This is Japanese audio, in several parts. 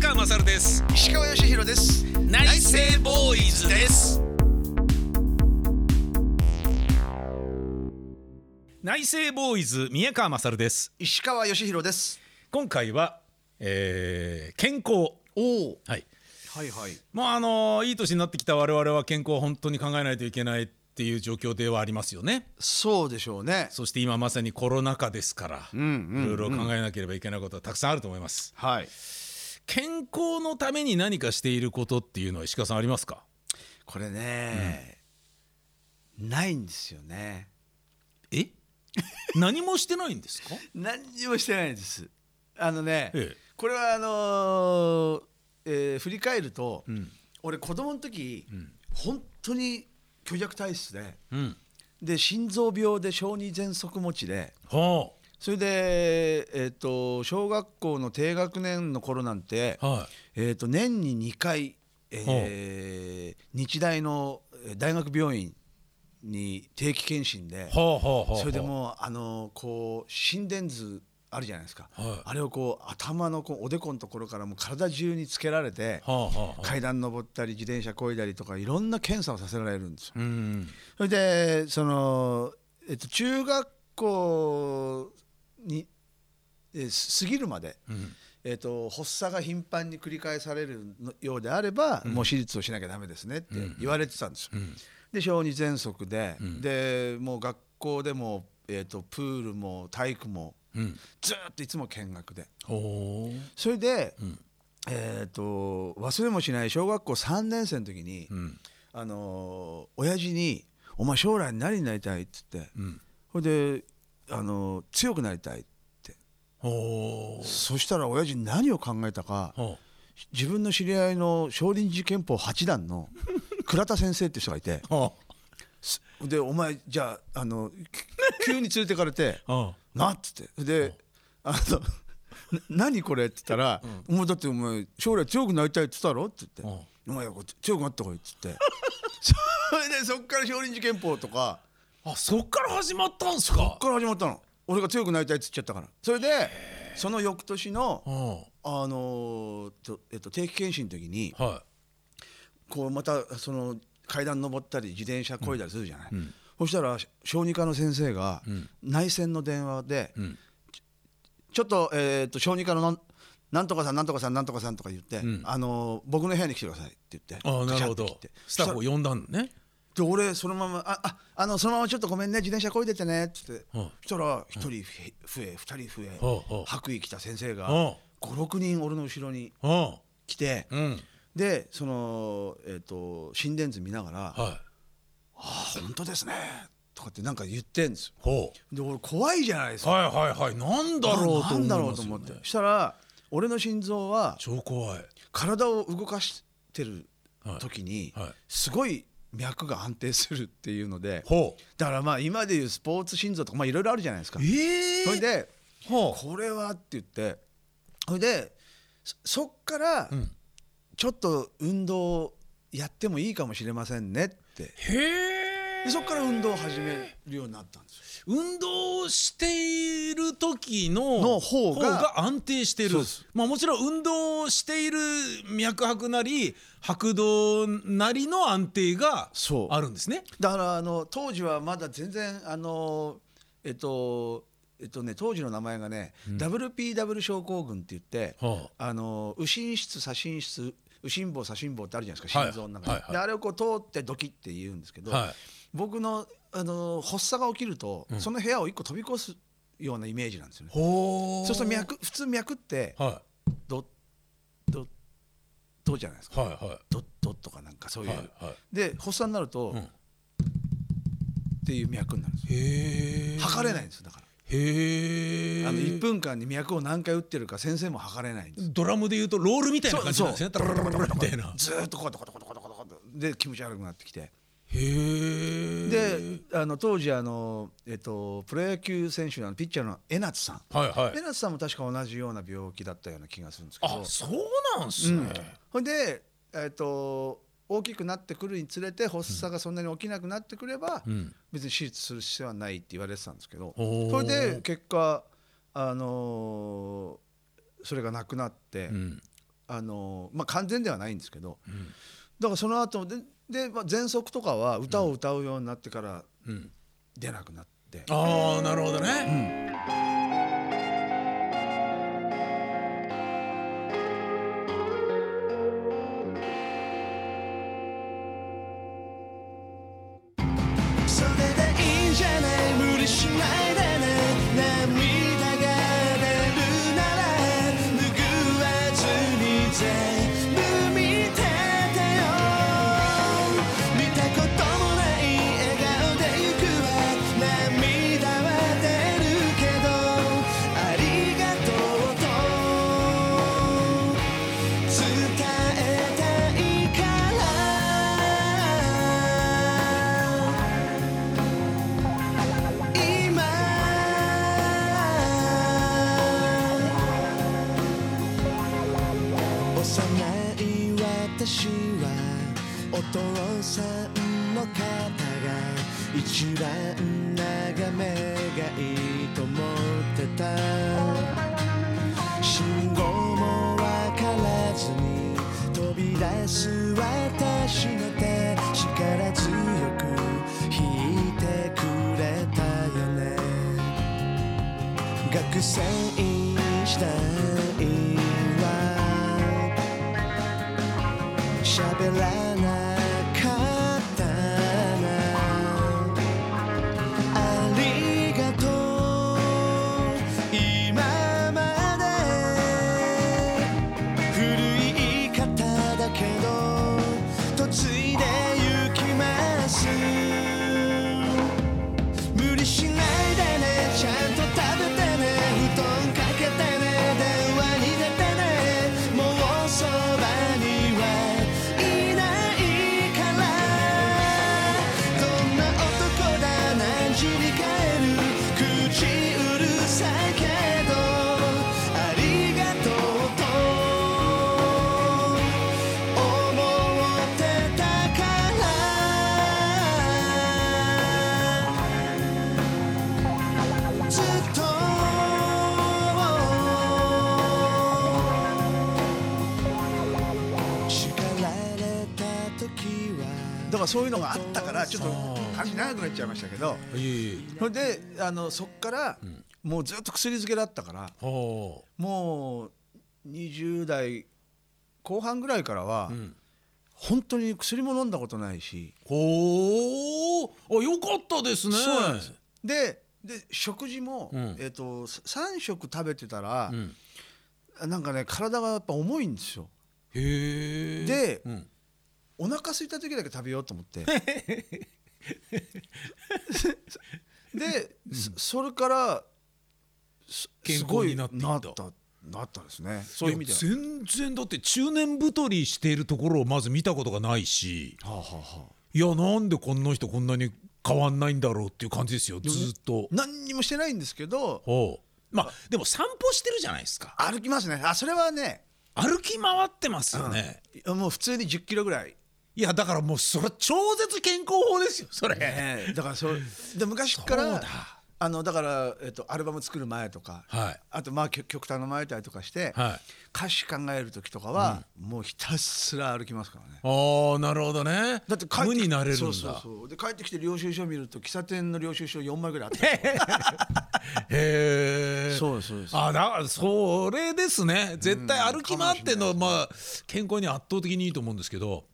川勝です。石川義弘です。内政ボーイズです。内政ボーイズ宮川勝です。石川義弘です。今回は、えー、健康。おおはい。はいはい。もうあのいい年になってきた我々は健康を本当に考えないといけないっていう状況ではありますよね。そうでしょうね。そして今まさにコロナ禍ですから、うんうん。いろいろ考えなければいけないことはたくさんあると思います。はい健康のために何かしていることっていうのは石川さんありますか？これね、ないんですよね。え？何もしてないんですか？何にもしてないんです。あのね、ええ。これはあのーえー振り返ると、ん。俺子供の時、ん。本当に虚弱体質でうん。で心臓病で小児喘息持ちではそれで、えー、と小学校の低学年の頃なんて、あはい。えー、と年に2回、えー日大のえー大学病院に定期検診で、それでもうあのこう心電図あるじゃないですか、はい。あれをこう頭のこうおでこのところからもう体中につけられて、はあはあはあ。階段登ったり自転車こいだりとかいろんな検査をさせられるんですよ。うん。それでその、えっと、中学校に、えー過ぎるまで、うん。えっと、発作が頻繁に繰り返されるのようであれば、もう手術をしなきゃダメですねって言われてたんですよ。うん。で小児喘息で、ん。でもう学校でも、えー、とプールも体育もうん。ずーっといつも見学で。それで、ん。えー、と忘れもしない小学校3年生の時に、うん。あのー親父に「お前将来何になりたい?」っつってうん。それで、あのー強くなりたい」って。そしたら親父何を考えたかほ自分の知り合いの少林寺拳法八段の倉田先生って人がいてでお前じゃああのき急に連れてかれてあは「なっ」つって。で「あのな何これ?」って言ったら「お前だってお前将来強くなりたいって言ったろ?」って言って「お前強くなってこい」っつって。それでそっから少林寺拳法とかああそっから始まったんすそかっから始まったの。俺が強くなりたいって言っちゃったから。それでその翌年のはあのーとえっと、定期検診の時にあはこうまたその階段登ったり自転車こいだりするじゃない、そしたら小児科の先生が内線の電話で「ん。ちょっと,、えー、と小児科のなんなんとかさんなんとかさんなんとかさん」とか言って、あのー僕の部屋に来てください」って言ってああなるほど。スタッフを呼んだんだねで俺そのまま「あああのそのままちょっとごめんね自転車こいでてね」っつって、うん。そしたら一人増え二人増え、白衣着た先生がうん。56人俺の後ろには来て、でその、えー、と心電図見ながら「あはい。あ本当ですね」とかってなんか言ってんですよ。ほで俺怖いじゃないですか。うはいはいはい。なんだろうとなんだろうと思って。したら俺の心臓は超怖い。体を動かしてる時にすごい脈が安定するっていうのでだからまあ今でいうスポーツ心臓とかまあいろいろあるじゃないですか。ええそれでほこれはって言ってそれでそそっからん。ちょっと運動やってもいいかもしれませんねって。へえでそっから運動を始めるようになったんですよ。運動している時のの方が安定してる。まあもちろん運動している脈拍なり拍動なりの安定があるんですね。だからあの当時はまだ全然あのえっとえっとね当時の名前がね、WPW 症候群って言って、はあの右心室左心室右心房左心房ってあるじゃないですかはい。心臓の中に、であれをこう通ってドキって言うんですけど、はい。僕のあの発作が起きると、その部屋を一個飛び越すようなイメージなんですよね。ほそうすると脈普通脈ってはドッドッドじゃないですか。いはいはい。ドッドッとかなんかそういう、はいはい。で発作になると、ん。っていう脈になるんですよ。測れないんですよだから。へえあの1分間に脈を何回打ってるか先生も測れないんです。ドラムで言うとロールみたいな感じなんですね。そう。ダラララララみたいなずーっとコトコトコトコトコトコトで気持ち悪くなってきてへえであの当時あの、えっと、プロ野球選手のピッチャーの江夏さんはいはい江夏さんも確か同じような病気だったような気がするんですけどあそうなんすね、ほんで、えっと、大きくなってくるにつれて発作がそんなに起きなくなってくれば、ん。別に手術する必要はないって言われてたんですけどそれで結果、あのーそれがなくなって、うん。あのまあ完全ではないんですけど、だからその後でで、まあ、喘息とかは歌を歌うようになってからうん。出なくなって、ああなるほどね、父さんの肩が一番眺めがいいと思ってた。信号もわからずに飛び出す私の手。力強く引いてくれたよね。学生時代は。喋らなかそういうのがあったからちょっと話長くなっちゃいましたけど。それであのそっからもうずっと薬漬けだったからほもう20代後半ぐらいからは本当に薬も飲んだことないし、ほう。あよかったですね。そうなんです。でで食事も、うん。えっと3食食べてたらう、ん、なんかね体がやっぱ重いんですよ。へえ。でうん、お腹空いた時だけ食べようと思って。で、そそれからすごいなった。なったなったですね。そういう意味では。全然だって中年太りしているところをまず見たことがないし。はあはあはあ。いやなんでこんな人こんなに変わんないんだろうっていう感じですよ。ずーっと。何にもしてないんですけどまあでも散歩してるじゃないですか。歩きますね。あそれはね歩き回ってますよね、もう普通に1 0キロぐらい、いやだからもうそれ超絶健康法ですよそれ、ええ。だからそれで昔からだ。あのだから、えっと、アルバム作る前とか、はい。あとまあ曲曲単の前たりとかして、はい。歌詞考える時とかは、もうひたすら歩きますからね。ああなるほどね。だって帰って無になれるんだ。そうそうそう。で帰ってきて領収書見ると喫茶店の領収書4枚ぐらいあった へえそうですそうです。あだからそれですね。絶対歩き回ってんのはまあ健康に圧倒的にいいと思うんですけど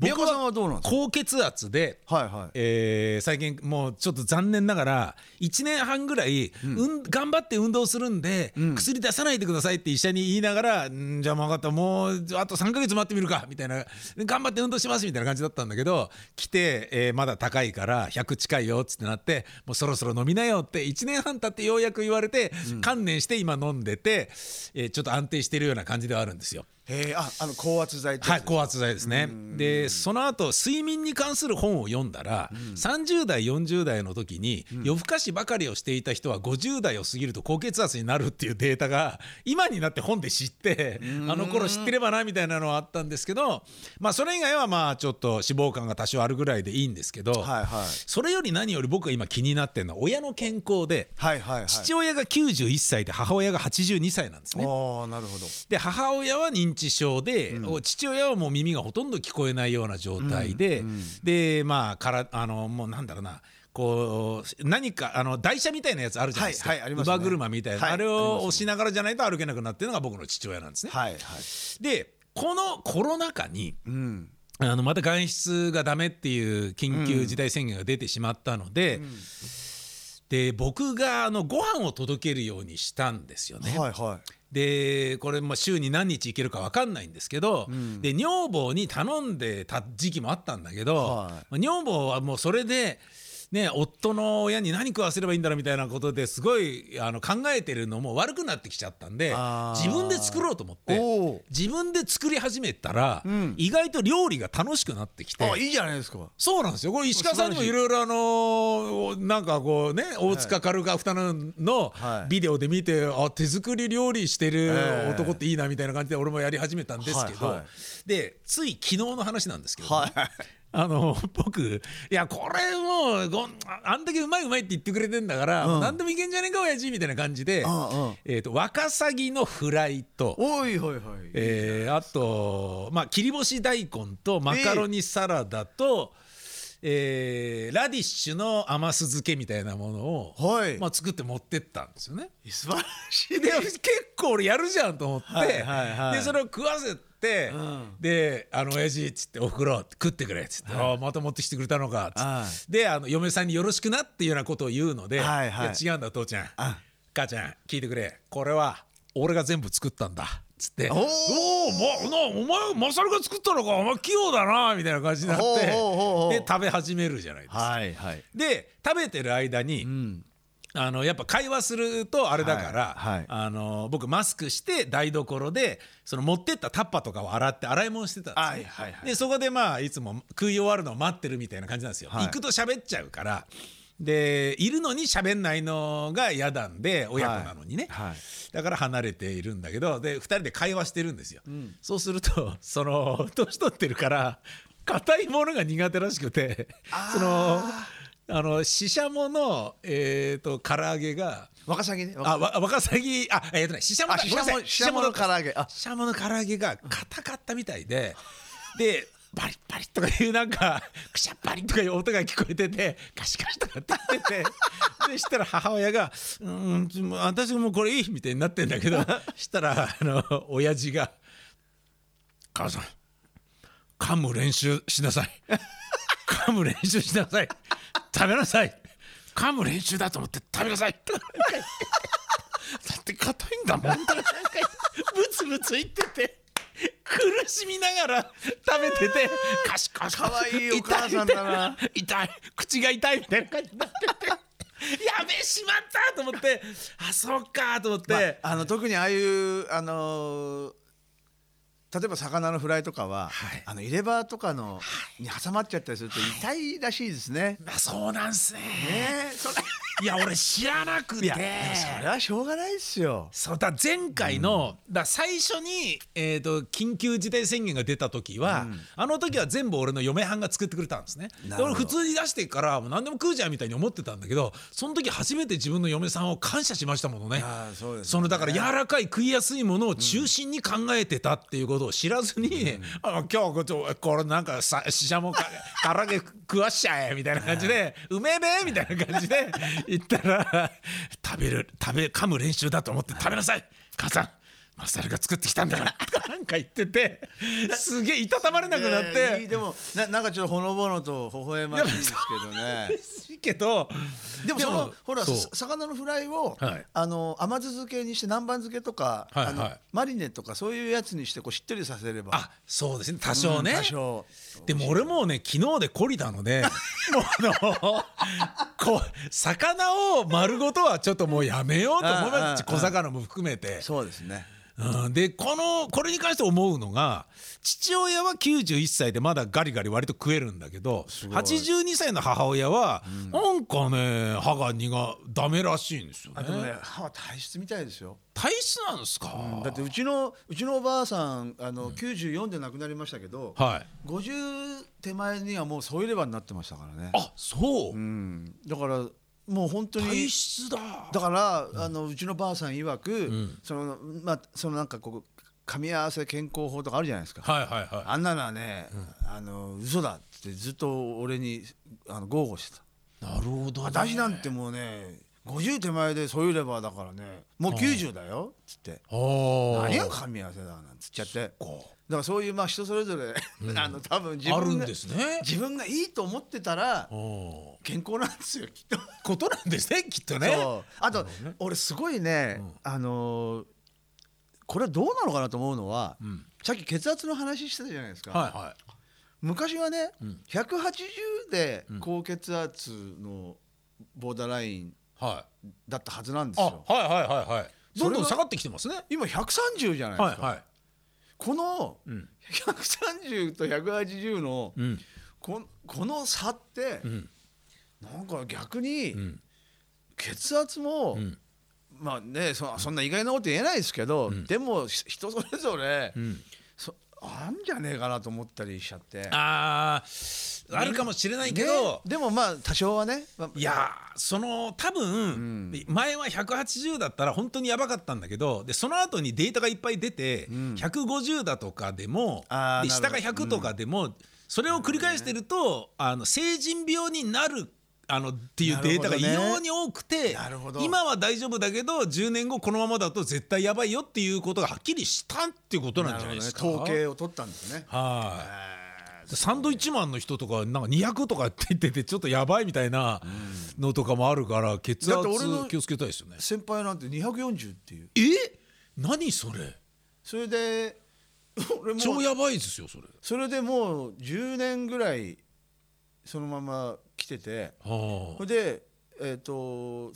宮川さんはどうなんですか？高血圧で、はいはい。えー最近もうちょっと残念ながら1年半ぐらい、うん。頑張って運動するんで、薬出さないでくださいって医者に言いながらんじゃあ分かったもうあと3ヶ月待ってみるかみたいな。頑張って運動しますみたいな感じだったんだけど来て、えーまだ高いから100近いよっつってなってもうそろそろ飲みなよって1年半経ってようやく言われて、観念して今飲んでて、えーちょっと安定してるような感じではあるんですよ。へえああの高圧剤はい、高圧剤ですね。でその後睡眠に関する本を読んだら、30代40代の時に夜更かしばかりをしていた人は50代を過ぎると高血圧になるっていうデータが 今になって本で知ってあの頃知ってればなみたいなのはあったんですけど、まあ、それ以外はまあちょっと脂肪肝が多少あるぐらいでいいんですけど、はいはい。それより何より僕が今気になってるのは親の健康で。はいはいはい。父親が91歳で母親が82歳なんですね。ああなるほど。で母親は認認知症で、父親はもう耳がほとんど聞こえないような状態で、でまあからあのもうなんだろうなこう何かあの台車みたいなやつあるじゃないですか、はいはいありますね。乳母車みたいな、はいあれを押しながらじゃないと歩けなくなってるのが僕の父親なんですね。はい。はいでこのコロナ禍にうん。あのまた外出がダメっていう緊急事態宣言が出てしまったので、で僕があのご飯を届けるようにしたんですよね。はいはいでこれまあ週に何日行けるか分かんないんですけど、で女房に頼んでた時期もあったんだけど、はいまあ女房はもうそれで。ね、夫の親に何食わせればいいんだろうみたいなことですごいあの考えてるのも悪くなってきちゃったんで自分で作ろうと思って自分で作り始めたら、ん。意外と料理が楽しくなってきてあいいじゃないですか。そうなんですよ。これ石川さんにもいろいろあのーなんかこうね大塚カルガフタヌのはい。ビデオで見て、あ手作り料理してるええ。男っていいなみたいな感じで俺もやり始めたんですけど、はいはい。でつい昨日の話なんですけどね、はいあの僕いやこれもうごああんだけうまいうまいって言ってくれてんだから、もう何でもいけんじゃねえか親父みたいな感じで、うんうん。えー、とワカサギのフライと。おいはいはい。えーあと、まあ、切り干し大根とマカロニサラダと、えーラディッシュの甘酢漬けみたいなものを、はい。まあ、作って持ってったんですよね。素晴らしい。で結構俺やるじゃんと思って、はいはいはい。でそれを食わせて、ん。で「あの親父」っつって「おふくろ食ってくれ」っつって「ああまた持ってきてくれたのか」っつって、はであの嫁さんに「よろしくな」っていうようなことを言うので「はいはい。や違うんだ父ちゃん。あ。母ちゃん聞いてくれ。これは俺が全部作ったんだ」っつって「おー。おお、ま、なお前マサルが作ったのかお前器用だな」みたいな感じになってで食べ始めるじゃないですか。はいはい。で食べてる間に、うんあのやっぱ会話するとあれだから、はいはい。あの僕マスクして台所でその持ってったタッパとかを洗って洗い物してたんですね、はいはいはい。でそこでまあいつも食い終わるのを待ってるみたいな感じなんですよ、はい。行くと喋っちゃうから。でいるのに喋んないのが嫌なんで親子なのにね、だから離れているんだけどで2人で会話してるんですよ、そうするとその年取ってるから硬いものが苦手らしくてそのあのししゃものえっ、と唐揚げがワカサギね。あわワカサギあえっ、とねししゃもししゃもの唐揚げ。あ。ししゃもの唐揚げが硬かったみたいででバリッバリッとかいうなんか くしゃっぱりとかいう音が聞こえててガシガシとかって言ってて でしたら母親が「うーん私もこれいい」みたいになってんだけど したらあの親父が「母さん噛む練習しなさい噛む練習しなさい。食べなさい。噛む練習だと思って食べなさい」だって硬いんだもん」なんかブツブツ言ってて。苦しみながら食べてて。カシカシかわいいお母さんだな。痛い。口が痛いみたいな感じになってて。やべえしまったと思って。あそっかと思って、まあ、あの特にああいうあのー例えば魚のフライとかは、はい。あの入れ歯とかの、に挟まっちゃったりすると痛いらしいですね。まあそうなんすね。ねえ。それいや俺知らなくて。いやそれはしょうがないですよ。そうだ前回の、だ最初に、えー、と緊急事態宣言が出た時は、あの時は全部俺の嫁はんが作ってくれたんですね。で俺普通に出してからもう何でも食うじゃんみたいに思ってたんだけどその時初めて自分の嫁さんを感謝しましたものね。そうですね。そのだから柔らかい食いやすいものを中心に考えてたっていうことを知らずに、あ今日こちょこれなんかさししゃもか唐揚げ食わしちゃえみたいな感じで「うめえべえ」みたいな感じで言ったら「食べる食べ噛む練習だと思って食べなさい。母さん。マサルが作ってきたんだから」と かなんか言っててすげえいたたまれなくなって。い。でもななんかちょっとほのぼのと微笑ましいんですけどね。いいけど。でもそのほら魚のフライを、はい。あの甘酢漬けにして南蛮漬けとか、はいあのはい。マリネとかそういうやつにしてこうしっとりさせれば。あそうですね。多少ね、うん多少。でも俺もうね昨日で懲りたので もうあのこう魚を丸ごとはちょっともうやめようと思います小魚も含めて。そうですね。うん、でこのこれに関して思うのが父親は91歳でまだガリガリ割と食えるんだけどごい。82歳の母親は、なんかね歯が苦ダメらしいんですよね。あでもね歯は体質みたいですよ。体質なんですか、だってうちのうちのおばあさんあの、94で亡くなりましたけど、はい。50手前にはもう添いレバーになってましたからね。あそう、うん、だからもう本当に体質だ。だから、あのうちのばあさん曰く、そのまあそのなんかこう噛み合わせ健康法とかあるじゃないですか、はいはいはあんなのはね、あの嘘だってずっと俺にあの豪語してた。いなるほど、ね、私なんてもうね50手前でそういうレバーだからねもう90だよっつって。何が噛み合わせだなんつっちゃって。だからそういうまあ人それぞれ、あの多分自分がね。自分がいいと思ってたらお健康なんですよきっと。ことなんですねきっとね。あと、俺すごいね、あのーこれはどうなのかなと思うのは、ん。さっき血圧の話してたじゃないですか、はいはい。昔はね、180で高血圧のボーダーラインはいだったはずなんですあよ。はいはいはいはい。どんどん下がってきてますね。今130じゃないですか。はいはい。このん。130と180の、うん。ここの差って、ん。なんか逆にん。血圧も、ん。まあねそそんな意外なこと言えないですけど、でもし人それぞれ、ん。そあんじゃねえかなと思ったりしちゃって。あーあるかもしれないけど、ねでもまあ多少はね、まあいやーその多分、前は180だったら本当にやばかったんだけどでその後にデータがいっぱい出て、150だとかでもで下があーなるほど。100とかでも、それを繰り返してると、あの成人病になるあのっていうデータが異様に多くて、なるほど今は大丈夫だけど10年後このままだと絶対やばいよっていうことがはっきりしたっていうことなんじゃないですか？ね統計を取ったんですね。はい、サンドイッチマンの人とかなんか200とかって言っててちょっとやばいみたいなのとかもあるから血圧気をつけたいですよね。先輩なんて240っていう。え？何それ？それで 俺も超やばいですよそれ。それでもう10年ぐらいそのまま来ててはそれでえっ、と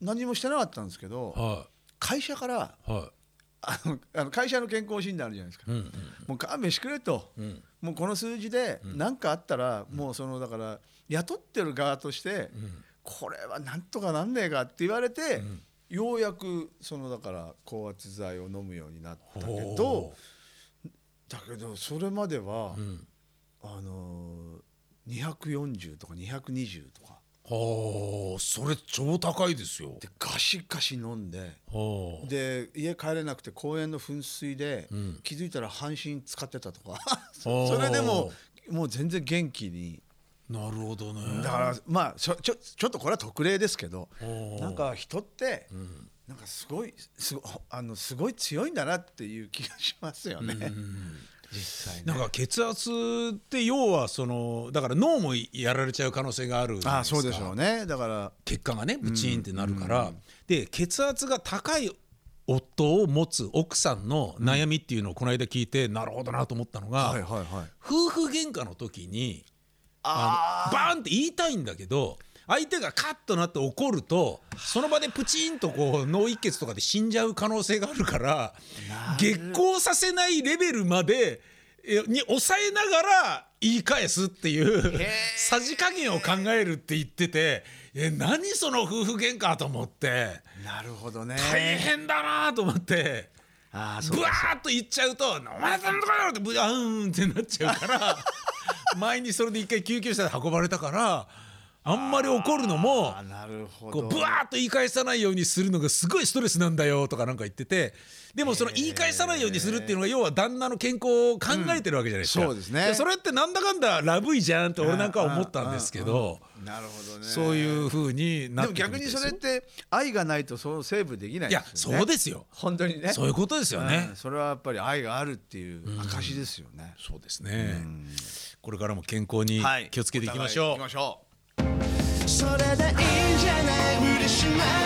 何もしてなかったんですけどあ、は会社からい。はあのあの会社の健康診断あるじゃないですか、い。うんもう勘弁してくれと、ん。もうこの数字で何かあったら、もうそのだから雇ってる側として、これはなんとかなんねえかって言われて、ようやくそのだから高圧剤を飲むようになったけほどだけどそれまでは、ん。あのー、240とか220とか。はあそれ超高いですよ。でガシガシ飲んで。はあ。で家帰れなくて公園の噴水で、ん。気づいたら半身使ってたとか。それでももう全然元気に。なるほどね。だからまあちょちょちょっとこれは特例ですけどなんか人って、なんかすごいすごあのすごい強いんだなっていう気がしますよね、実際ね。なんか血圧って要はそのだから脳もやられちゃう可能性があるあそうでしょうね。だから。血管がねブチーンってなるから、で血圧が高い夫を持つ奥さんの悩みっていうのをこの間聞いて、なるほどなと思ったのが、夫婦喧嘩の時にああのバーンって言いたいんだけど相手がカッとなって怒るとその場でプチンとこう脳一血とかで死んじゃう可能性があるから激高させないレベルまでえに抑えながら言い返すっていうさじ加減を考えるって言っててえ何その夫婦喧嘩と思ってなるほどね大変だなと思って。あブワーッと言っちゃうと「お前さんとかよ!」ってブワーンってなっちゃうから 前にそれで一回救急車で運ばれたからあんまり怒るのもこうブワーッと言い返さないようにするのがすごいストレスなんだよとかなんか言っててでもその言い返さないようにするっていうのが要は旦那の健康を考えてるわけじゃないですか、うんそうですね。それってなんだかんだラブいじゃんって俺なんかは思ったんですけどなるほどねそういう風になでもってくるみたい逆にそれっよて愛がないとそのセーブできないいやそうですよ。本当にね。そういうことですよね、うんそれはやっぱり愛があるっていう証ですよね、そうですね。これからも健康にはい。気をつけていきましょう。お互い行きましょうそれでいいんじゃない？無理しない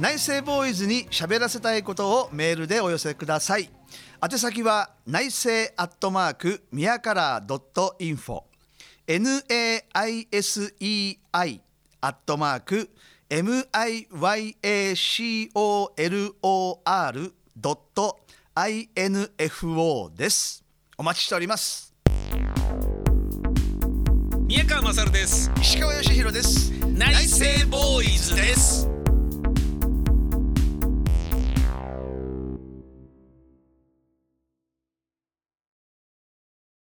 内政ボーイズに喋らせたいことをメールでお寄せください。宛先は内政アットマークミヤカラードットインフォ。Naisei アットマーク miyacolor ドット info です。お待ちしております。宮川勝です。石川義弘です。内政ボーイズです